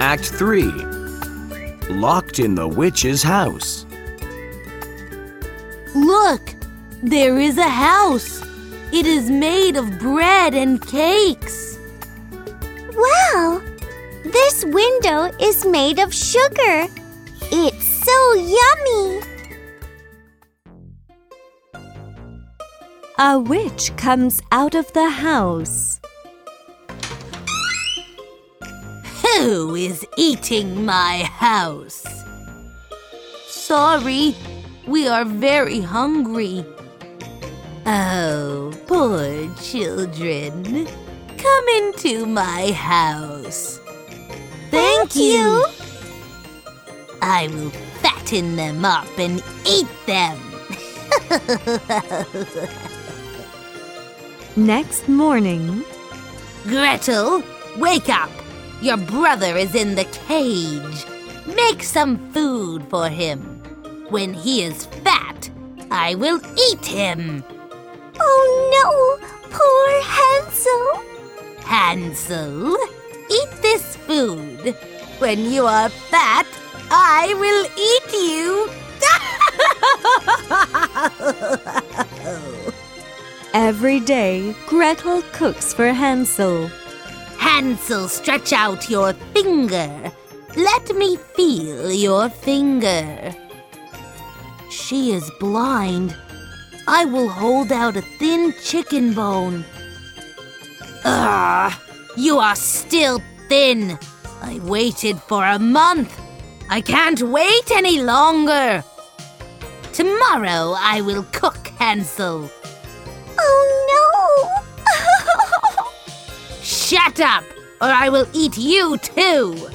Act 3 Locked in the Witch's House. Look! There is a house. It is made of bread and cakes. Wow! This window is made of sugar. It's so yummy. A witch comes out of the house. Who is eating my house? Sorry, we are very hungry. Oh, poor children. Come into my house. Thank, you. I will fatten them up and eat them. Next morning, Gretel, wake up! Your brother is in the cage. Make some food for him. When he is fat, I will eat him. Oh no! Poor Hansel. Hansel, eat this food. When you are fat, I will eat you. every day, Gretel cooks for Hansel. Hansel, stretch out your finger. Let me feel your finger. She is blind. I will hold out a thin chicken bone. Ugh, you are still thin. I waited for a month. I can't wait any longer. Tomorrow I will cook Hansel. Shut up, or I will eat you too.